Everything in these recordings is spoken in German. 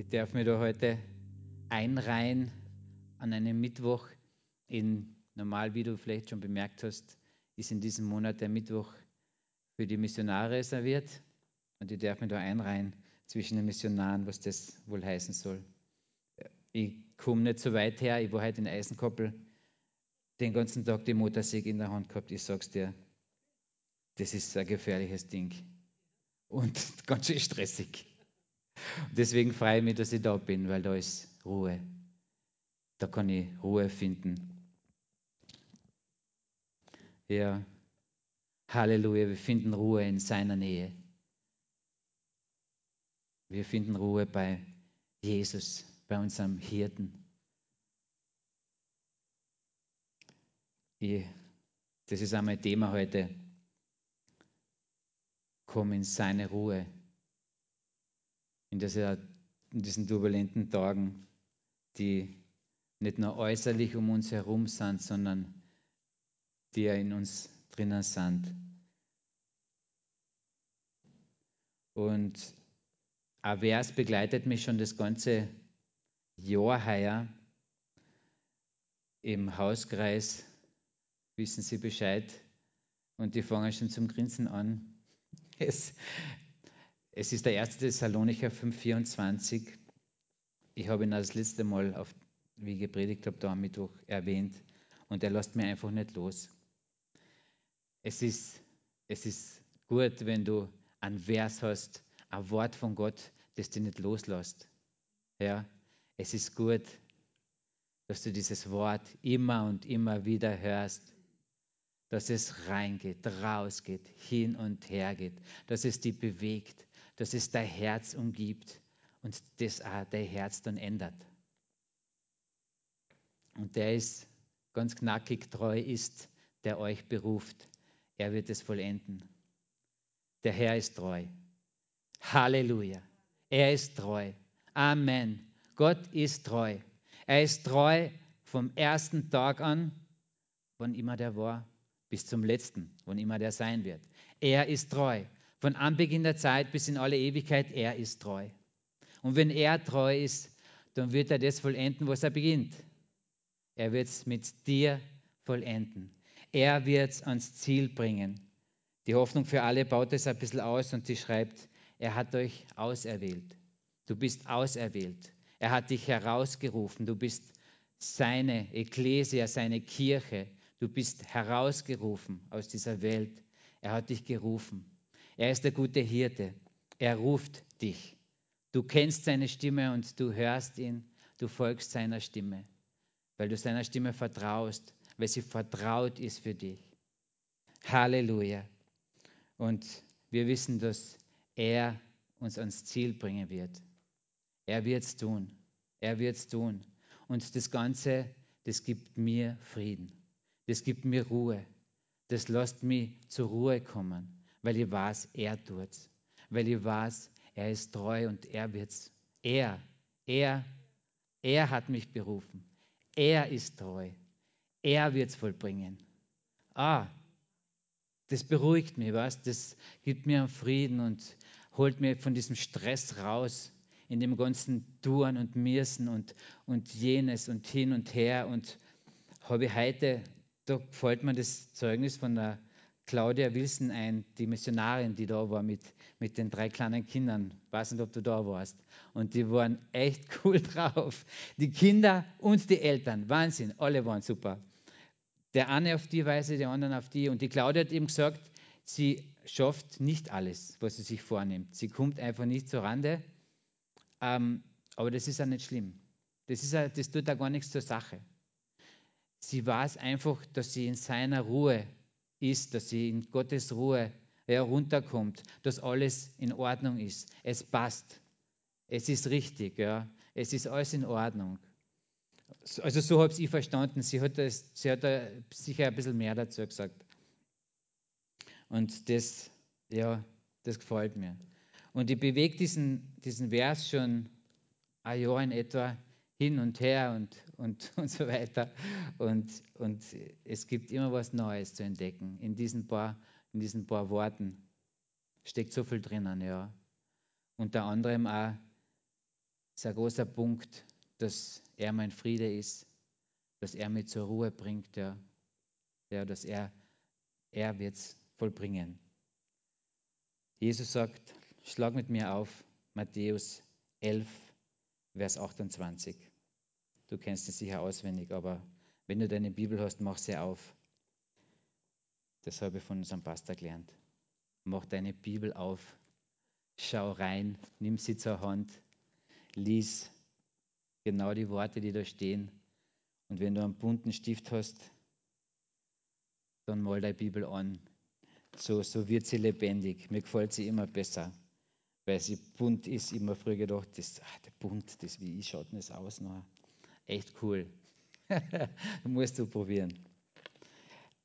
Ich darf mir da heute einreihen an einem Mittwoch. In, normal, wie du vielleicht schon bemerkt hast, ist in diesem Monat der Mittwoch für die Missionare reserviert. Und ich darf mir da einreihen zwischen den Missionaren, was das wohl heißen soll. Ich komme nicht so weit her. Ich war heute in Eisenkoppel den ganzen Tag die Motorsäge in der Hand gehabt. Ich sag's dir, das ist ein gefährliches Ding. Und ganz schön stressig. Deswegen freue ich mich, dass ich da bin, weil da ist Ruhe. Da kann ich Ruhe finden. Ja, Halleluja, wir finden Ruhe in seiner Nähe. Wir finden Ruhe bei Jesus, bei unserem Hirten. Ich, das ist mein Thema heute. Komm in seine Ruhe in, dieser, in diesen turbulenten Tagen, die nicht nur äußerlich um uns herum sind, sondern die ja in uns drinnen sind. Und ein Vers begleitet mich schon das ganze Jahr heuer im Hauskreis, wissen Sie Bescheid, und die fangen schon zum Grinsen an. Es, es ist der 1. Thessalonicher 5,24. Ich habe ihn das letzte Mal, auf, wie ich gepredigt habe, da am Mittwoch erwähnt. Und er lässt mir einfach nicht los. Es ist, es ist gut, wenn du ein Vers hast, ein Wort von Gott, das dich nicht loslässt. Ja, es ist gut, dass du dieses Wort immer und immer wieder hörst, dass es reingeht, rausgeht, hin und her geht, dass es dich bewegt, dass es dein Herz umgibt und das auch dein Herz dann ändert. Und der ist ganz knackig treu ist, der euch beruft. Er wird es vollenden. Der Herr ist treu. Halleluja. Er ist treu. Amen. Gott ist treu. Er ist treu vom ersten Tag an, wann immer der war, bis zum letzten, wann immer der sein wird. Er ist treu. Von Anbeginn der Zeit bis in alle Ewigkeit, er ist treu. Und wenn er treu ist, dann wird er das vollenden, was er beginnt. Er wird es mit dir vollenden. Er wird es ans Ziel bringen. Die Hoffnung für alle baut es ein bisschen aus und sie schreibt, er hat euch auserwählt. Du bist auserwählt. Er hat dich herausgerufen. Du bist seine Ekklesia, seine Kirche. Du bist herausgerufen aus dieser Welt. Er hat dich gerufen. Er ist der gute Hirte. Er ruft dich. Du kennst seine Stimme und du hörst ihn. Du folgst seiner Stimme, weil du seiner Stimme vertraust, weil sie vertraut ist für dich. Halleluja. Und wir wissen, dass er uns ans Ziel bringen wird. Er wird es tun. Er wird es tun. Und das Ganze, das gibt mir Frieden. Das gibt mir Ruhe. Das lässt mich zur Ruhe kommen weil ich weiß, er tut's. Weil ich weiß, er ist treu und er wird's. Er, er, er hat mich berufen. Er ist treu. Er wird's vollbringen. Ah, das beruhigt mich, was? Das gibt mir einen Frieden und holt mir von diesem Stress raus, in dem ganzen Touren und Mirsen und, und jenes und hin und her. Und habe ich heute, da gefällt mir das Zeugnis von der Claudia Wilson ein, die Missionarin, die da war mit, mit den drei kleinen Kindern. Ich weiß nicht, ob du da warst. Und die waren echt cool drauf. Die Kinder und die Eltern, Wahnsinn, alle waren super. Der eine auf die Weise, der andere auf die. Und die Claudia hat eben gesagt, sie schafft nicht alles, was sie sich vornimmt. Sie kommt einfach nicht zur Rande. Ähm, aber das ist ja nicht schlimm. Das, ist ja, das tut da gar nichts zur Sache. Sie weiß einfach, dass sie in seiner Ruhe ist, dass sie in Gottes Ruhe herunterkommt, dass alles in Ordnung ist. Es passt. Es ist richtig. Ja. Es ist alles in Ordnung. Also so habe ich verstanden. Sie hat, das, sie hat da sicher ein bisschen mehr dazu gesagt. Und das, ja, das gefällt mir. Und ich bewege diesen, diesen Vers schon ein Jahr in etwa hin und her und, und, und so weiter. Und, und es gibt immer was Neues zu entdecken. In diesen paar, in diesen paar Worten steckt so viel drinnen, ja. Unter anderem auch ist ein großer Punkt, dass er mein Friede ist, dass er mich zur Ruhe bringt, ja, ja dass er, er wird es vollbringen. Jesus sagt, schlag mit mir auf, Matthäus 11, Vers 28. Du kennst es sicher auswendig, aber wenn du deine Bibel hast, mach sie auf. Das habe ich von unserem Pastor gelernt. Mach deine Bibel auf, schau rein, nimm sie zur Hand, lies genau die Worte, die da stehen. Und wenn du einen bunten Stift hast, dann mal deine Bibel an. So, so wird sie lebendig. Mir gefällt sie immer besser, weil sie bunt ist. Immer früher gedacht, das, ach, der bunt, das, wie schaut denn das aus? Noch? Echt cool. musst du probieren.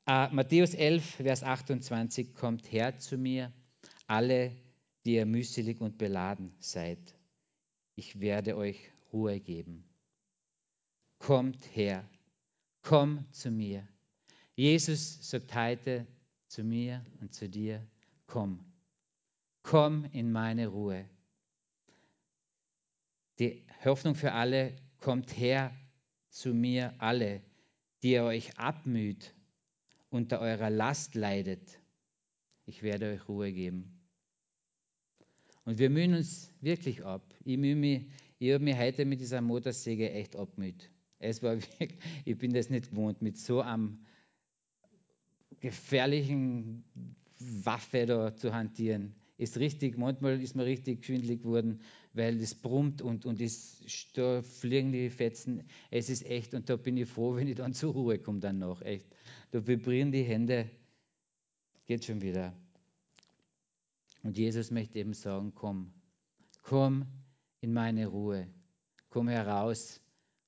Uh, Matthäus 11, Vers 28, kommt her zu mir, alle, die ihr mühselig und beladen seid. Ich werde euch Ruhe geben. Kommt her, komm zu mir. Jesus sagt heute zu mir und zu dir, komm, komm in meine Ruhe. Die Hoffnung für alle kommt her zu mir alle, die ihr euch abmüht unter eurer Last leidet, ich werde euch Ruhe geben. Und wir mühen uns wirklich ab. Ich, mich, ich habe mich heute mit dieser Motorsäge echt abmüht. Es war wirklich, ich bin das nicht gewohnt, mit so einem gefährlichen Waffe da zu hantieren. Ist richtig, manchmal ist man richtig schwindlig geworden, weil es brummt und, und ist, da fliegen die Fetzen. Es ist echt, und da bin ich froh, wenn ich dann zur Ruhe komme dann noch. Echt. Da vibrieren die Hände. Geht schon wieder. Und Jesus möchte eben sagen, komm, komm in meine Ruhe. Komm heraus,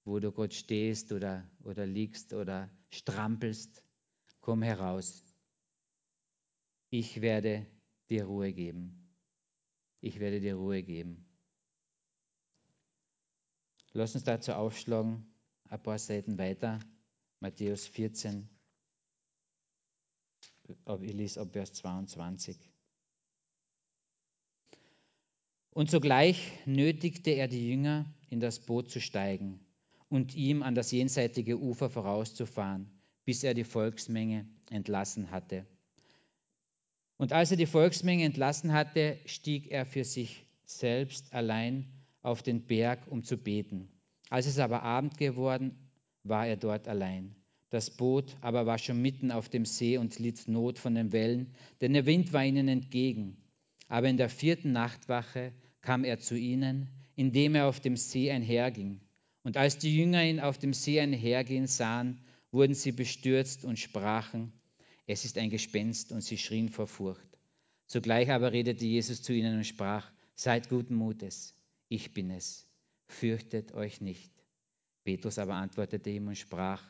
wo du Gott stehst oder, oder liegst oder strampelst. Komm heraus. Ich werde dir Ruhe geben. Ich werde dir Ruhe geben. Lass uns dazu aufschlagen, ein paar Seiten weiter, Matthäus 14, ich lese ab Vers 22. Und sogleich nötigte er die Jünger, in das Boot zu steigen und ihm an das jenseitige Ufer vorauszufahren, bis er die Volksmenge entlassen hatte. Und als er die Volksmenge entlassen hatte, stieg er für sich selbst allein auf den Berg, um zu beten. Als es aber Abend geworden, war er dort allein. Das Boot aber war schon mitten auf dem See und litt Not von den Wellen, denn der Wind war ihnen entgegen. Aber in der vierten Nachtwache kam er zu ihnen, indem er auf dem See einherging. Und als die Jünger ihn auf dem See einhergehen sahen, wurden sie bestürzt und sprachen, es ist ein Gespenst, und sie schrien vor Furcht. Sogleich aber redete Jesus zu ihnen und sprach, seid guten Mutes, ich bin es, fürchtet euch nicht. Petrus aber antwortete ihm und sprach,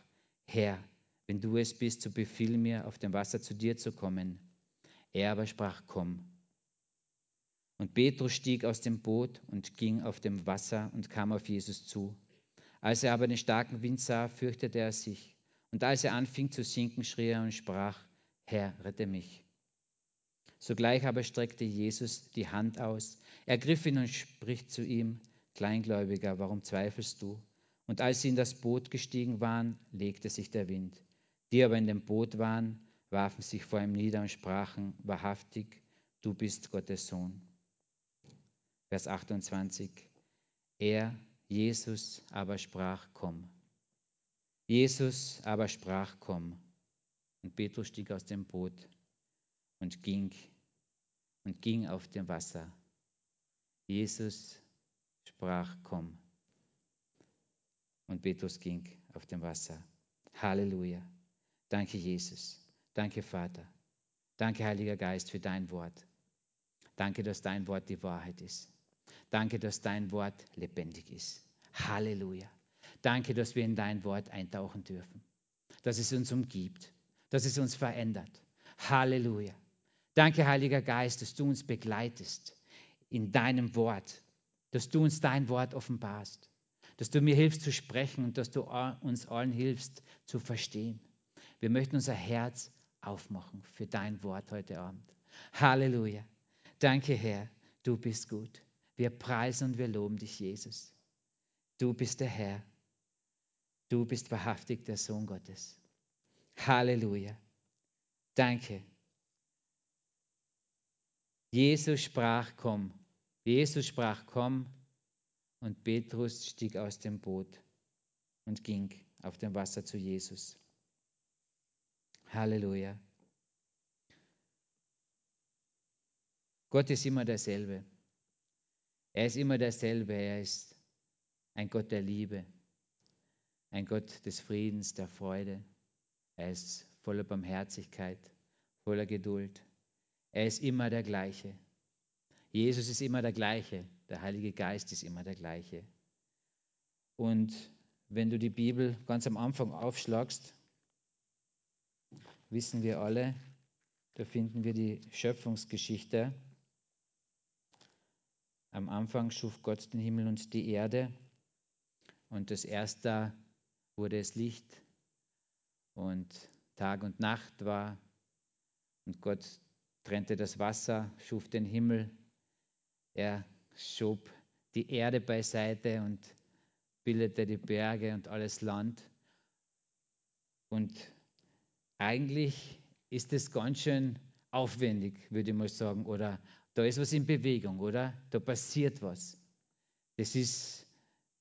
Herr, wenn du es bist, so befiehl mir, auf dem Wasser zu dir zu kommen. Er aber sprach, komm. Und Petrus stieg aus dem Boot und ging auf dem Wasser und kam auf Jesus zu. Als er aber den starken Wind sah, fürchtete er sich. Und als er anfing zu sinken, schrie er und sprach, Herr, rette mich. Sogleich aber streckte Jesus die Hand aus, ergriff ihn und spricht zu ihm, Kleingläubiger, warum zweifelst du? Und als sie in das Boot gestiegen waren, legte sich der Wind. Die aber in dem Boot waren, warfen sich vor ihm nieder und sprachen, wahrhaftig, du bist Gottes Sohn. Vers 28. Er, Jesus, aber sprach, komm. Jesus aber sprach, komm. Und Petrus stieg aus dem Boot und ging und ging auf dem Wasser. Jesus sprach, komm. Und Petrus ging auf dem Wasser. Halleluja. Danke, Jesus. Danke, Vater. Danke, Heiliger Geist, für dein Wort. Danke, dass dein Wort die Wahrheit ist. Danke, dass dein Wort lebendig ist. Halleluja. Danke, dass wir in dein Wort eintauchen dürfen. Dass es uns umgibt. Dass es uns verändert. Halleluja. Danke, Heiliger Geist, dass du uns begleitest in deinem Wort. Dass du uns dein Wort offenbarst dass du mir hilfst zu sprechen und dass du uns allen hilfst zu verstehen. Wir möchten unser Herz aufmachen für dein Wort heute Abend. Halleluja. Danke, Herr, du bist gut. Wir preisen und wir loben dich, Jesus. Du bist der Herr. Du bist wahrhaftig der Sohn Gottes. Halleluja. Danke. Jesus sprach, komm. Jesus sprach, komm. Und Petrus stieg aus dem Boot und ging auf dem Wasser zu Jesus. Halleluja. Gott ist immer derselbe. Er ist immer derselbe. Er ist ein Gott der Liebe, ein Gott des Friedens, der Freude. Er ist voller Barmherzigkeit, voller Geduld. Er ist immer der gleiche. Jesus ist immer der gleiche. Der Heilige Geist ist immer der gleiche. Und wenn du die Bibel ganz am Anfang aufschlagst, wissen wir alle, da finden wir die Schöpfungsgeschichte. Am Anfang schuf Gott den Himmel und die Erde. Und das erste wurde es Licht und Tag und Nacht war. Und Gott trennte das Wasser, schuf den Himmel. Er schob die Erde beiseite und bildete die Berge und alles Land. Und eigentlich ist es ganz schön aufwendig, würde ich mal sagen. Oder da ist was in Bewegung, oder? Da passiert was. Das ist,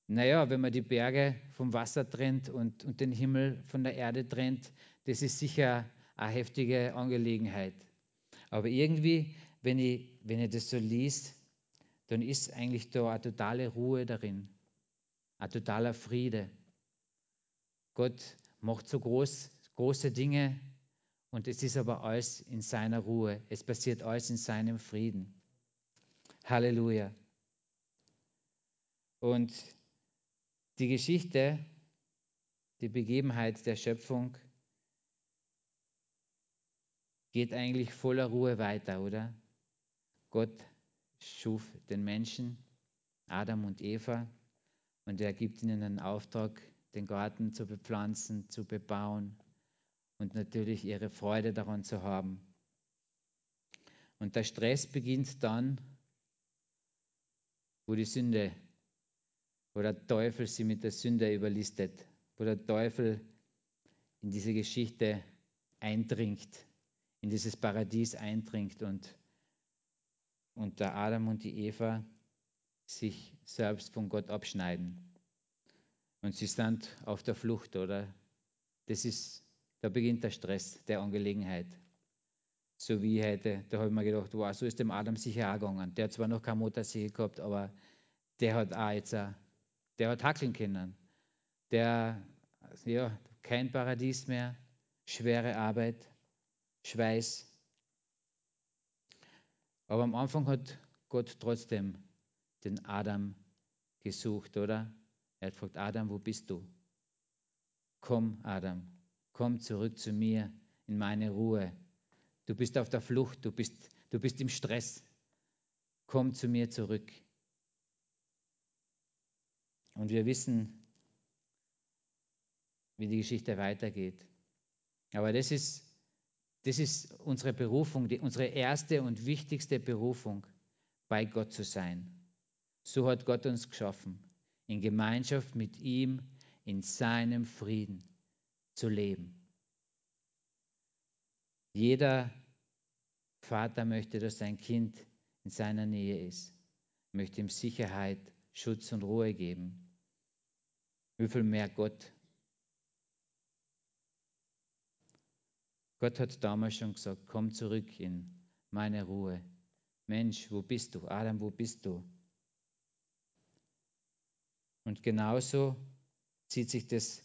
naja, wenn man die Berge vom Wasser trennt und, und den Himmel von der Erde trennt, das ist sicher eine heftige Angelegenheit. Aber irgendwie, wenn ich, wenn ich das so liest, dann ist eigentlich da eine totale Ruhe darin, ein totaler Friede. Gott macht so groß, große Dinge und es ist aber alles in seiner Ruhe. Es passiert alles in seinem Frieden. Halleluja. Und die Geschichte, die Begebenheit der Schöpfung geht eigentlich voller Ruhe weiter, oder? Gott schuf den Menschen, Adam und Eva, und er gibt ihnen einen Auftrag, den Garten zu bepflanzen, zu bebauen und natürlich ihre Freude daran zu haben. Und der Stress beginnt dann, wo die Sünde, wo der Teufel sie mit der Sünde überlistet, wo der Teufel in diese Geschichte eindringt in dieses Paradies eindringt und, und der Adam und die Eva sich selbst von Gott abschneiden. Und sie sind auf der Flucht, oder? Das ist, da beginnt der Stress der Angelegenheit. So wie heute, da habe ich mir gedacht, wow, so ist dem Adam sicher auch gegangen. Der hat zwar noch keine Motorsäge gehabt, aber der hat auch jetzt, auch, der hat hackeln können. Der, ja, kein Paradies mehr, schwere Arbeit. Schweiß. Aber am Anfang hat Gott trotzdem den Adam gesucht, oder? Er hat gefragt, Adam, wo bist du? Komm, Adam, komm zurück zu mir in meine Ruhe. Du bist auf der Flucht, du bist, du bist im Stress. Komm zu mir zurück. Und wir wissen, wie die Geschichte weitergeht. Aber das ist das ist unsere Berufung, die, unsere erste und wichtigste Berufung, bei Gott zu sein. So hat Gott uns geschaffen, in Gemeinschaft mit ihm, in seinem Frieden zu leben. Jeder Vater möchte, dass sein Kind in seiner Nähe ist, möchte ihm Sicherheit, Schutz und Ruhe geben. Wie viel mehr Gott Gott hat damals schon gesagt, komm zurück in meine Ruhe. Mensch, wo bist du? Adam, wo bist du? Und genauso zieht sich das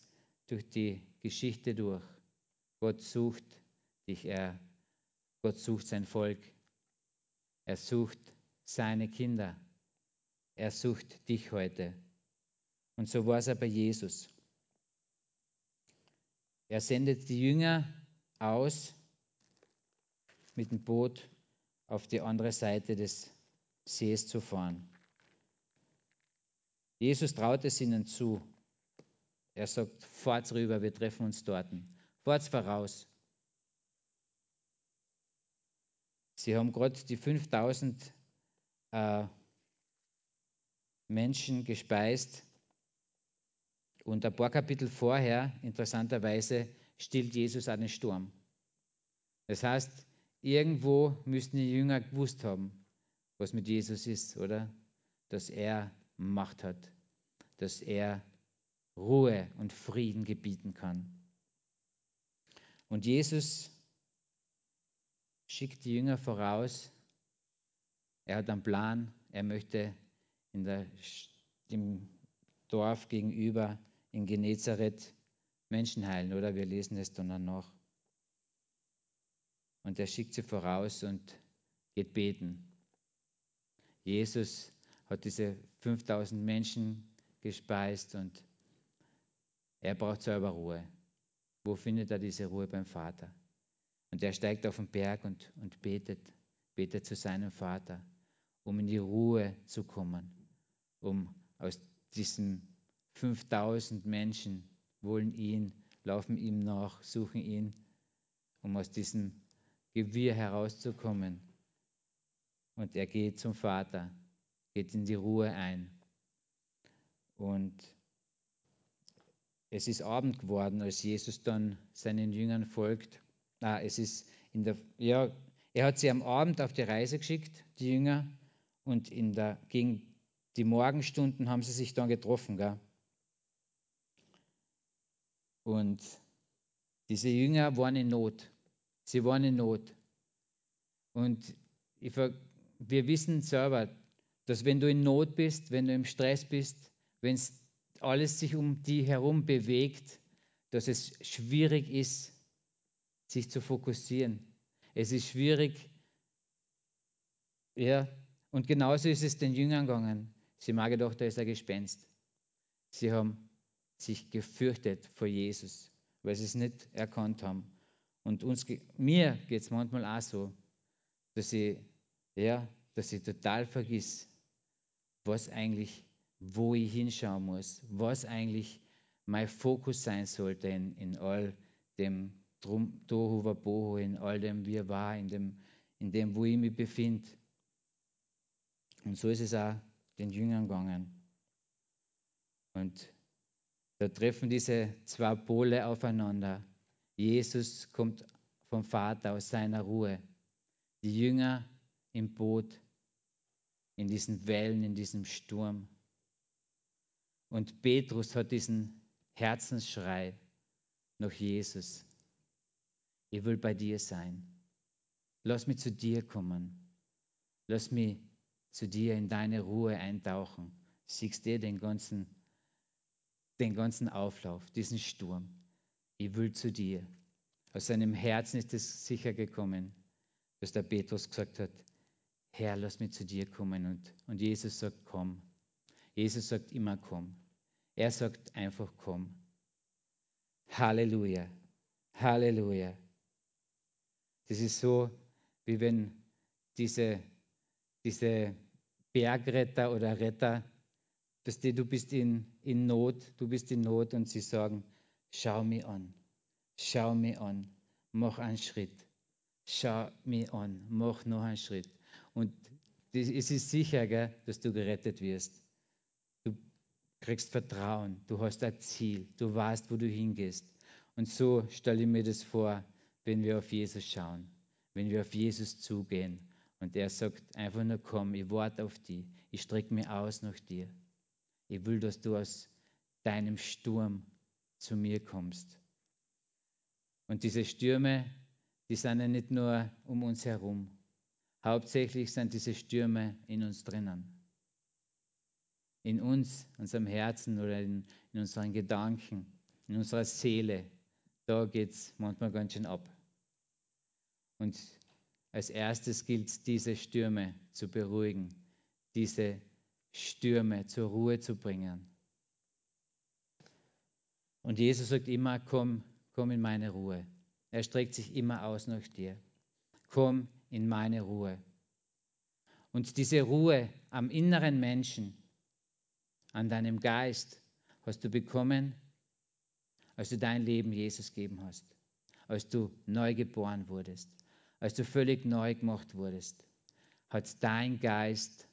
durch die Geschichte durch. Gott sucht dich, er, Gott sucht sein Volk, er sucht seine Kinder, er sucht dich heute. Und so war es auch bei Jesus. Er sendet die Jünger aus, mit dem Boot auf die andere Seite des Sees zu fahren. Jesus traut es ihnen zu. Er sagt, fahrt rüber, wir treffen uns dort. Fahrt voraus. Sie haben gerade die 5000 äh, Menschen gespeist Und ein paar Kapitel vorher, interessanterweise, stillt Jesus einen Sturm. Das heißt, irgendwo müssten die Jünger gewusst haben, was mit Jesus ist, oder? Dass er Macht hat, dass er Ruhe und Frieden gebieten kann. Und Jesus schickt die Jünger voraus. Er hat einen Plan. Er möchte in der, im Dorf gegenüber in Genezareth Menschen heilen, oder? Wir lesen es dann noch. Und er schickt sie voraus und geht beten. Jesus hat diese 5000 Menschen gespeist und er braucht selber Ruhe. Wo findet er diese Ruhe beim Vater? Und er steigt auf den Berg und, und betet, betet zu seinem Vater, um in die Ruhe zu kommen, um aus diesen 5000 Menschen wollen ihn, laufen ihm nach, suchen ihn, um aus diesem Gewirr herauszukommen. Und er geht zum Vater, geht in die Ruhe ein. Und es ist Abend geworden, als Jesus dann seinen Jüngern folgt. Ah, es ist in der, ja, er hat sie am Abend auf die Reise geschickt, die Jünger, und in der, gegen die Morgenstunden haben sie sich dann getroffen. Gell? Und diese Jünger waren in Not. Sie waren in Not. Und ich, wir wissen selber, dass wenn du in Not bist, wenn du im Stress bist, wenn alles sich um dich herum bewegt, dass es schwierig ist, sich zu fokussieren. Es ist schwierig, ja, und genauso ist es den Jüngern gegangen. Sie haben gedacht, da ist ein Gespenst. Sie haben sich gefürchtet vor Jesus, weil sie es nicht erkannt haben. Und uns, mir geht es manchmal auch so, dass ich, ja, dass ich total vergiss, was eigentlich, wo ich hinschauen muss, was eigentlich mein Fokus sein sollte in, in all dem Tohu Wabohu, in all dem Wir war, in dem, in dem, wo ich mich befinde. Und so ist es auch den Jüngern gegangen. Und da treffen diese zwei Pole aufeinander. Jesus kommt vom Vater aus seiner Ruhe. Die Jünger im Boot, in diesen Wellen, in diesem Sturm. Und Petrus hat diesen Herzensschrei nach Jesus. Ich will bei dir sein. Lass mich zu dir kommen. Lass mich zu dir in deine Ruhe eintauchen. Siehst du den ganzen, den ganzen Auflauf, diesen Sturm. Ich will zu dir. Aus seinem Herzen ist es sicher gekommen, dass der Petrus gesagt hat, Herr, lass mich zu dir kommen. Und, und Jesus sagt, komm. Jesus sagt immer, komm. Er sagt einfach, komm. Halleluja. Halleluja. Das ist so, wie wenn diese, diese Bergretter oder Retter, dass die, du bist in, in Not, du bist in Not und sie sagen, schau mich an, schau mich an, mach einen Schritt, schau mich an, mach noch einen Schritt. Und es ist sicher, gell, dass du gerettet wirst. Du kriegst Vertrauen, du hast ein Ziel, du weißt, wo du hingehst. Und so stelle ich mir das vor, wenn wir auf Jesus schauen, wenn wir auf Jesus zugehen und er sagt einfach nur, komm, ich warte auf dich, ich strecke mich aus nach dir. Ich will, dass du aus deinem Sturm zu mir kommst. Und diese Stürme, die sind ja nicht nur um uns herum. Hauptsächlich sind diese Stürme in uns drinnen. In uns, unserem Herzen oder in, in unseren Gedanken, in unserer Seele. Da geht es manchmal ganz schön ab. Und als erstes gilt es, diese Stürme zu beruhigen, diese Stürme zur Ruhe zu bringen. Und Jesus sagt immer, komm, komm in meine Ruhe. Er streckt sich immer aus nach dir. Komm in meine Ruhe. Und diese Ruhe am inneren Menschen, an deinem Geist, hast du bekommen, als du dein Leben Jesus gegeben hast, als du neu geboren wurdest, als du völlig neu gemacht wurdest, hat dein Geist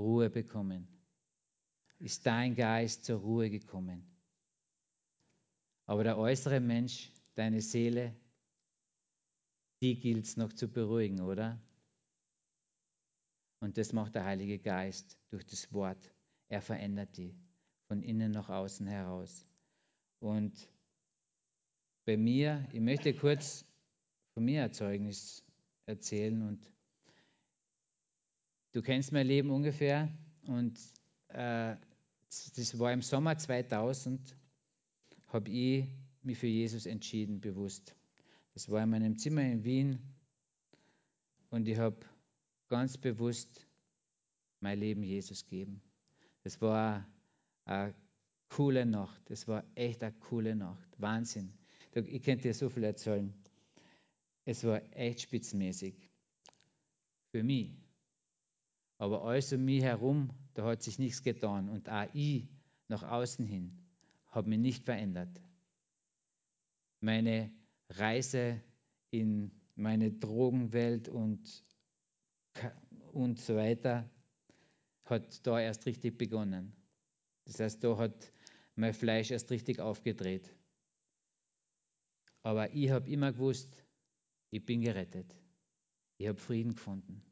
Ruhe bekommen. Ist dein Geist zur Ruhe gekommen. Aber der äußere Mensch, deine Seele, die gilt es noch zu beruhigen, oder? Und das macht der Heilige Geist durch das Wort. Er verändert die von innen nach außen heraus. Und bei mir, ich möchte kurz von mir ein Zeugnis erzählen und du kennst mein Leben ungefähr und äh, das war im Sommer 2000, habe ich mich für Jesus entschieden, bewusst. Das war in meinem Zimmer in Wien und ich habe ganz bewusst mein Leben Jesus gegeben. Das war eine coole Nacht. Das war echt eine coole Nacht. Wahnsinn. Ich könnte dir so viel erzählen. Es war echt spitzenmäßig. Für mich. Aber alles um mich herum, da hat sich nichts getan. Und auch ich nach außen hin habe mich nicht verändert. Meine Reise in meine Drogenwelt und, und so weiter hat da erst richtig begonnen. Das heißt, da hat mein Fleisch erst richtig aufgedreht. Aber ich habe immer gewusst, ich bin gerettet. Ich habe Frieden gefunden.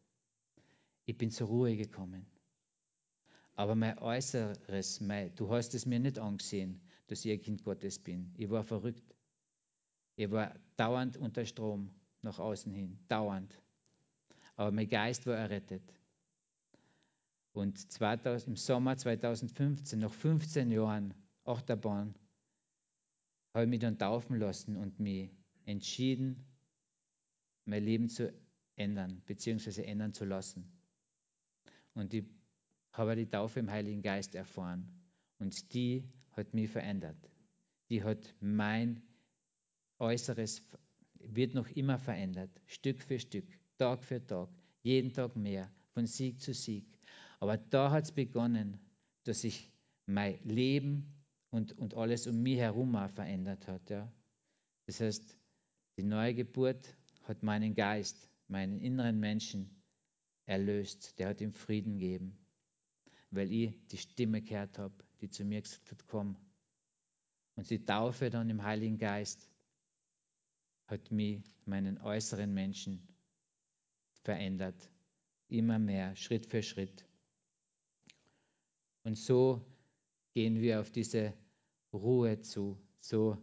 Ich bin zur Ruhe gekommen. Aber mein Äußeres, mein, du hast es mir nicht angesehen, dass ich ein Kind Gottes bin. Ich war verrückt. Ich war dauernd unter Strom nach außen hin, dauernd. Aber mein Geist war errettet. Und 2000, im Sommer 2015, nach 15 Jahren Achterbahn, habe ich mich dann taufen lassen und mich entschieden, mein Leben zu ändern, beziehungsweise ändern zu lassen. Und ich habe die Taufe im Heiligen Geist erfahren. Und die hat mich verändert. Die hat mein Äußeres, wird noch immer verändert, Stück für Stück, Tag für Tag, jeden Tag mehr, von Sieg zu Sieg. Aber da hat es begonnen, dass sich mein Leben und, und alles um mich herum auch verändert hat. Ja. Das heißt, die neue Geburt hat meinen Geist, meinen inneren Menschen erlöst. Der hat ihm Frieden gegeben, weil ich die Stimme gehört habe, die zu mir gesagt hat, komm. Und die Taufe dann im Heiligen Geist hat mich, meinen äußeren Menschen, verändert. Immer mehr, Schritt für Schritt. Und so gehen wir auf diese Ruhe zu. So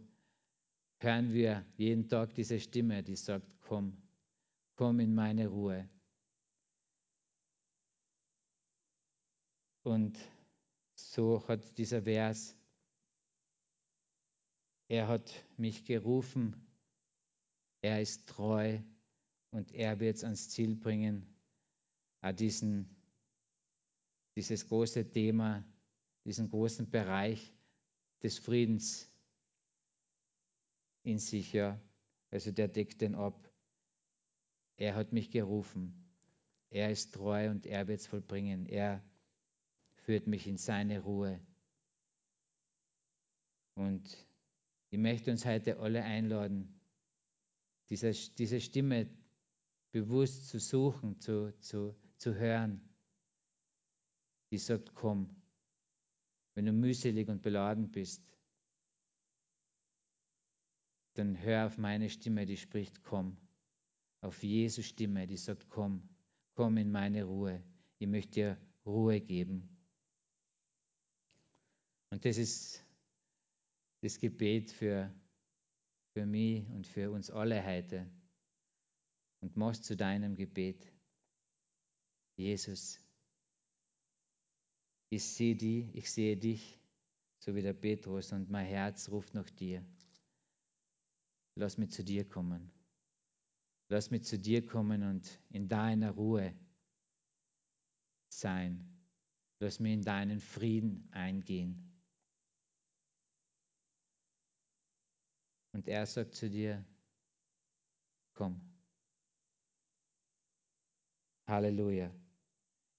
hören wir jeden Tag diese Stimme, die sagt, komm, komm in meine Ruhe. Und so hat dieser Vers, er hat mich gerufen, er ist treu und er wird es ans Ziel bringen, diesen dieses große Thema, diesen großen Bereich des Friedens in sich, ja. Also der deckt den ab. Er hat mich gerufen. Er ist treu und er wird es vollbringen. Er führt mich in seine Ruhe. Und ich möchte uns heute alle einladen, diese, diese Stimme bewusst zu suchen, zu, zu, zu hören die sagt, komm. Wenn du mühselig und beladen bist, dann hör auf meine Stimme, die spricht, komm. Auf Jesu Stimme, die sagt, komm, komm in meine Ruhe. Ich möchte dir Ruhe geben. Und das ist das Gebet für, für mich und für uns alle heute. Und mach's zu deinem Gebet. Jesus, ich sehe die, ich sehe dich, so wie der Petrus, und mein Herz ruft nach dir. Lass mich zu dir kommen. Lass mich zu dir kommen und in deiner Ruhe sein. Lass mich in deinen Frieden eingehen. Und er sagt zu dir, komm. Halleluja.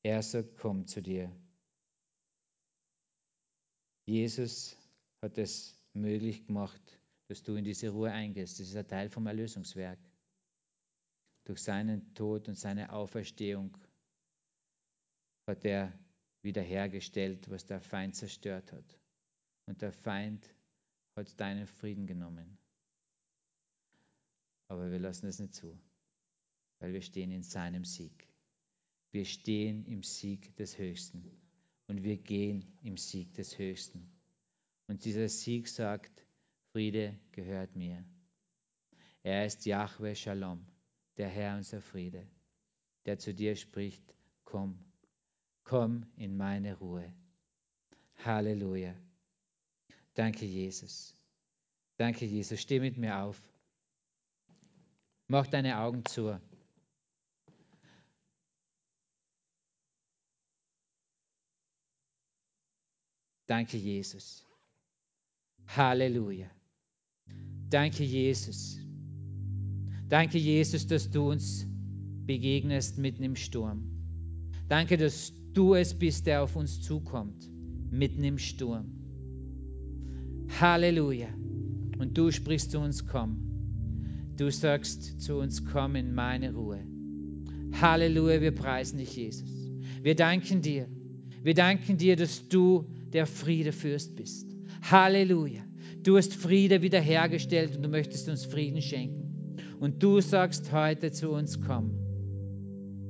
Er sagt, komm zu dir. Jesus hat es möglich gemacht, dass du in diese Ruhe eingehst. Das ist ein Teil vom Erlösungswerk. Durch seinen Tod und seine Auferstehung hat er wiederhergestellt, was der Feind zerstört hat. Und der Feind hat deinen Frieden genommen. Aber wir lassen es nicht zu, weil wir stehen in seinem Sieg. Wir stehen im Sieg des Höchsten und wir gehen im Sieg des Höchsten. Und dieser Sieg sagt, Friede gehört mir. Er ist Yahweh Shalom, der Herr unser Friede, der zu dir spricht, komm, komm in meine Ruhe. Halleluja. Danke, Jesus. Danke, Jesus. Steh mit mir auf. Mach deine Augen zu. Danke, Jesus. Halleluja. Danke, Jesus. Danke, Jesus, dass du uns begegnest mitten im Sturm. Danke, dass du es bist, der auf uns zukommt, mitten im Sturm. Halleluja. Und du sprichst zu uns, komm. Du sagst zu uns, komm in meine Ruhe. Halleluja, wir preisen dich, Jesus. Wir danken dir. Wir danken dir, dass du der Friedefürst bist. Halleluja. Du hast Friede wiederhergestellt und du möchtest uns Frieden schenken. Und du sagst heute zu uns, komm.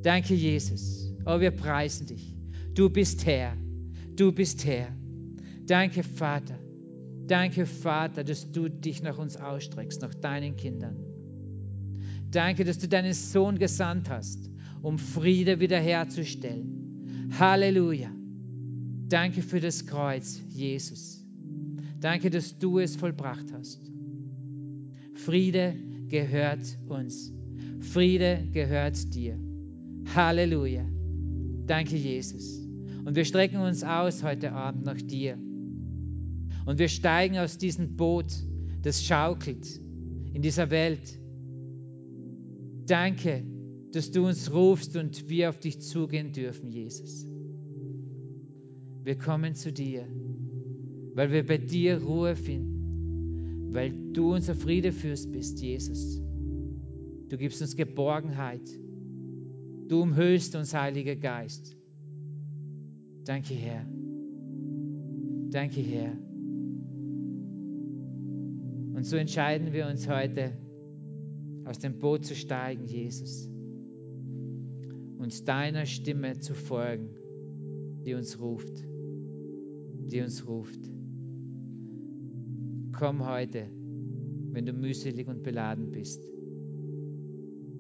Danke, Jesus. Oh, wir preisen dich. Du bist Herr. Du bist Herr. Danke, Vater. Danke, Vater, dass du dich nach uns ausstreckst, nach deinen Kindern. Danke, dass du deinen Sohn gesandt hast, um Friede wiederherzustellen. Halleluja. Danke für das Kreuz, Jesus. Danke, dass du es vollbracht hast. Friede gehört uns. Friede gehört dir. Halleluja. Danke, Jesus. Und wir strecken uns aus heute Abend nach dir. Und wir steigen aus diesem Boot, das schaukelt in dieser Welt. Danke, dass du uns rufst und wir auf dich zugehen dürfen, Jesus. Wir kommen zu dir, weil wir bei dir Ruhe finden, weil du unser Friedefürst bist, Jesus. Du gibst uns Geborgenheit. Du umhüllst uns, Heiliger Geist. Danke, Herr. Danke, Herr. Und so entscheiden wir uns heute, aus dem Boot zu steigen, Jesus, und deiner Stimme zu folgen, die uns ruft die uns ruft. Komm heute, wenn du mühselig und beladen bist.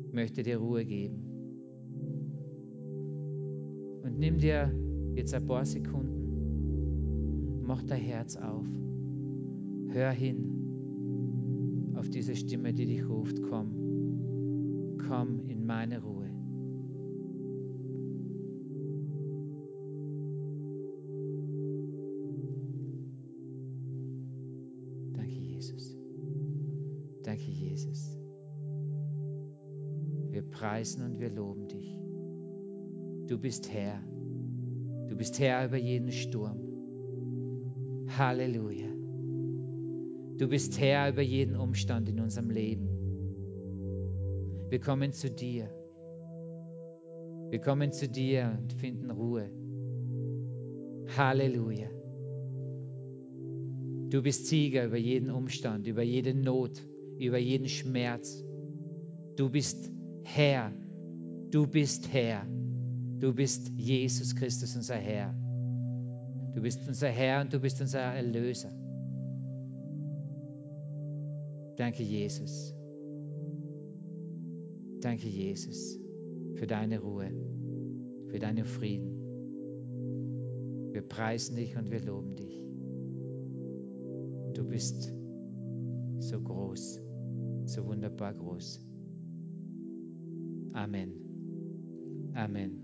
Ich möchte dir Ruhe geben. Und nimm dir jetzt ein paar Sekunden, mach dein Herz auf, hör hin auf diese Stimme, die dich ruft. Komm, komm in meine Ruhe. preisen und wir loben dich. Du bist Herr. Du bist Herr über jeden Sturm. Halleluja. Du bist Herr über jeden Umstand in unserem Leben. Wir kommen zu dir. Wir kommen zu dir und finden Ruhe. Halleluja. Du bist Sieger über jeden Umstand, über jede Not, über jeden Schmerz. Du bist Herr, du bist Herr. Du bist Jesus Christus, unser Herr. Du bist unser Herr und du bist unser Erlöser. Danke, Jesus. Danke, Jesus, für deine Ruhe, für deinen Frieden. Wir preisen dich und wir loben dich. Du bist so groß, so wunderbar groß. Amen. Amen.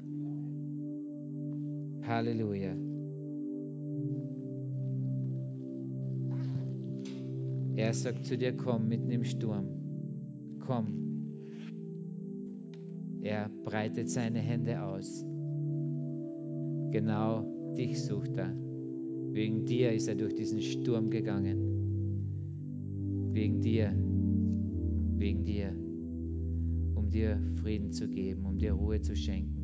Halleluja. Er sagt zu dir, komm mitten im Sturm. Komm. Er breitet seine Hände aus. Genau dich sucht er. Wegen dir ist er durch diesen Sturm gegangen. Wegen dir. Wegen dir dir Frieden zu geben, um dir Ruhe zu schenken.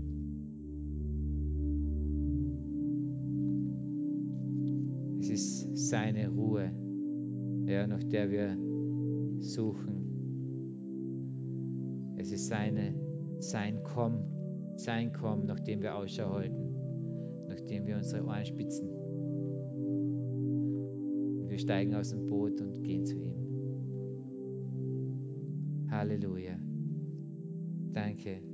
Es ist seine Ruhe. ja, nach der wir suchen. Es ist seine, sein Komm, sein Komm, nach dem wir Ausschau halten, nach dem wir unsere Ohren spitzen. Wir steigen aus dem Boot und gehen zu ihm. Halleluja. Danke.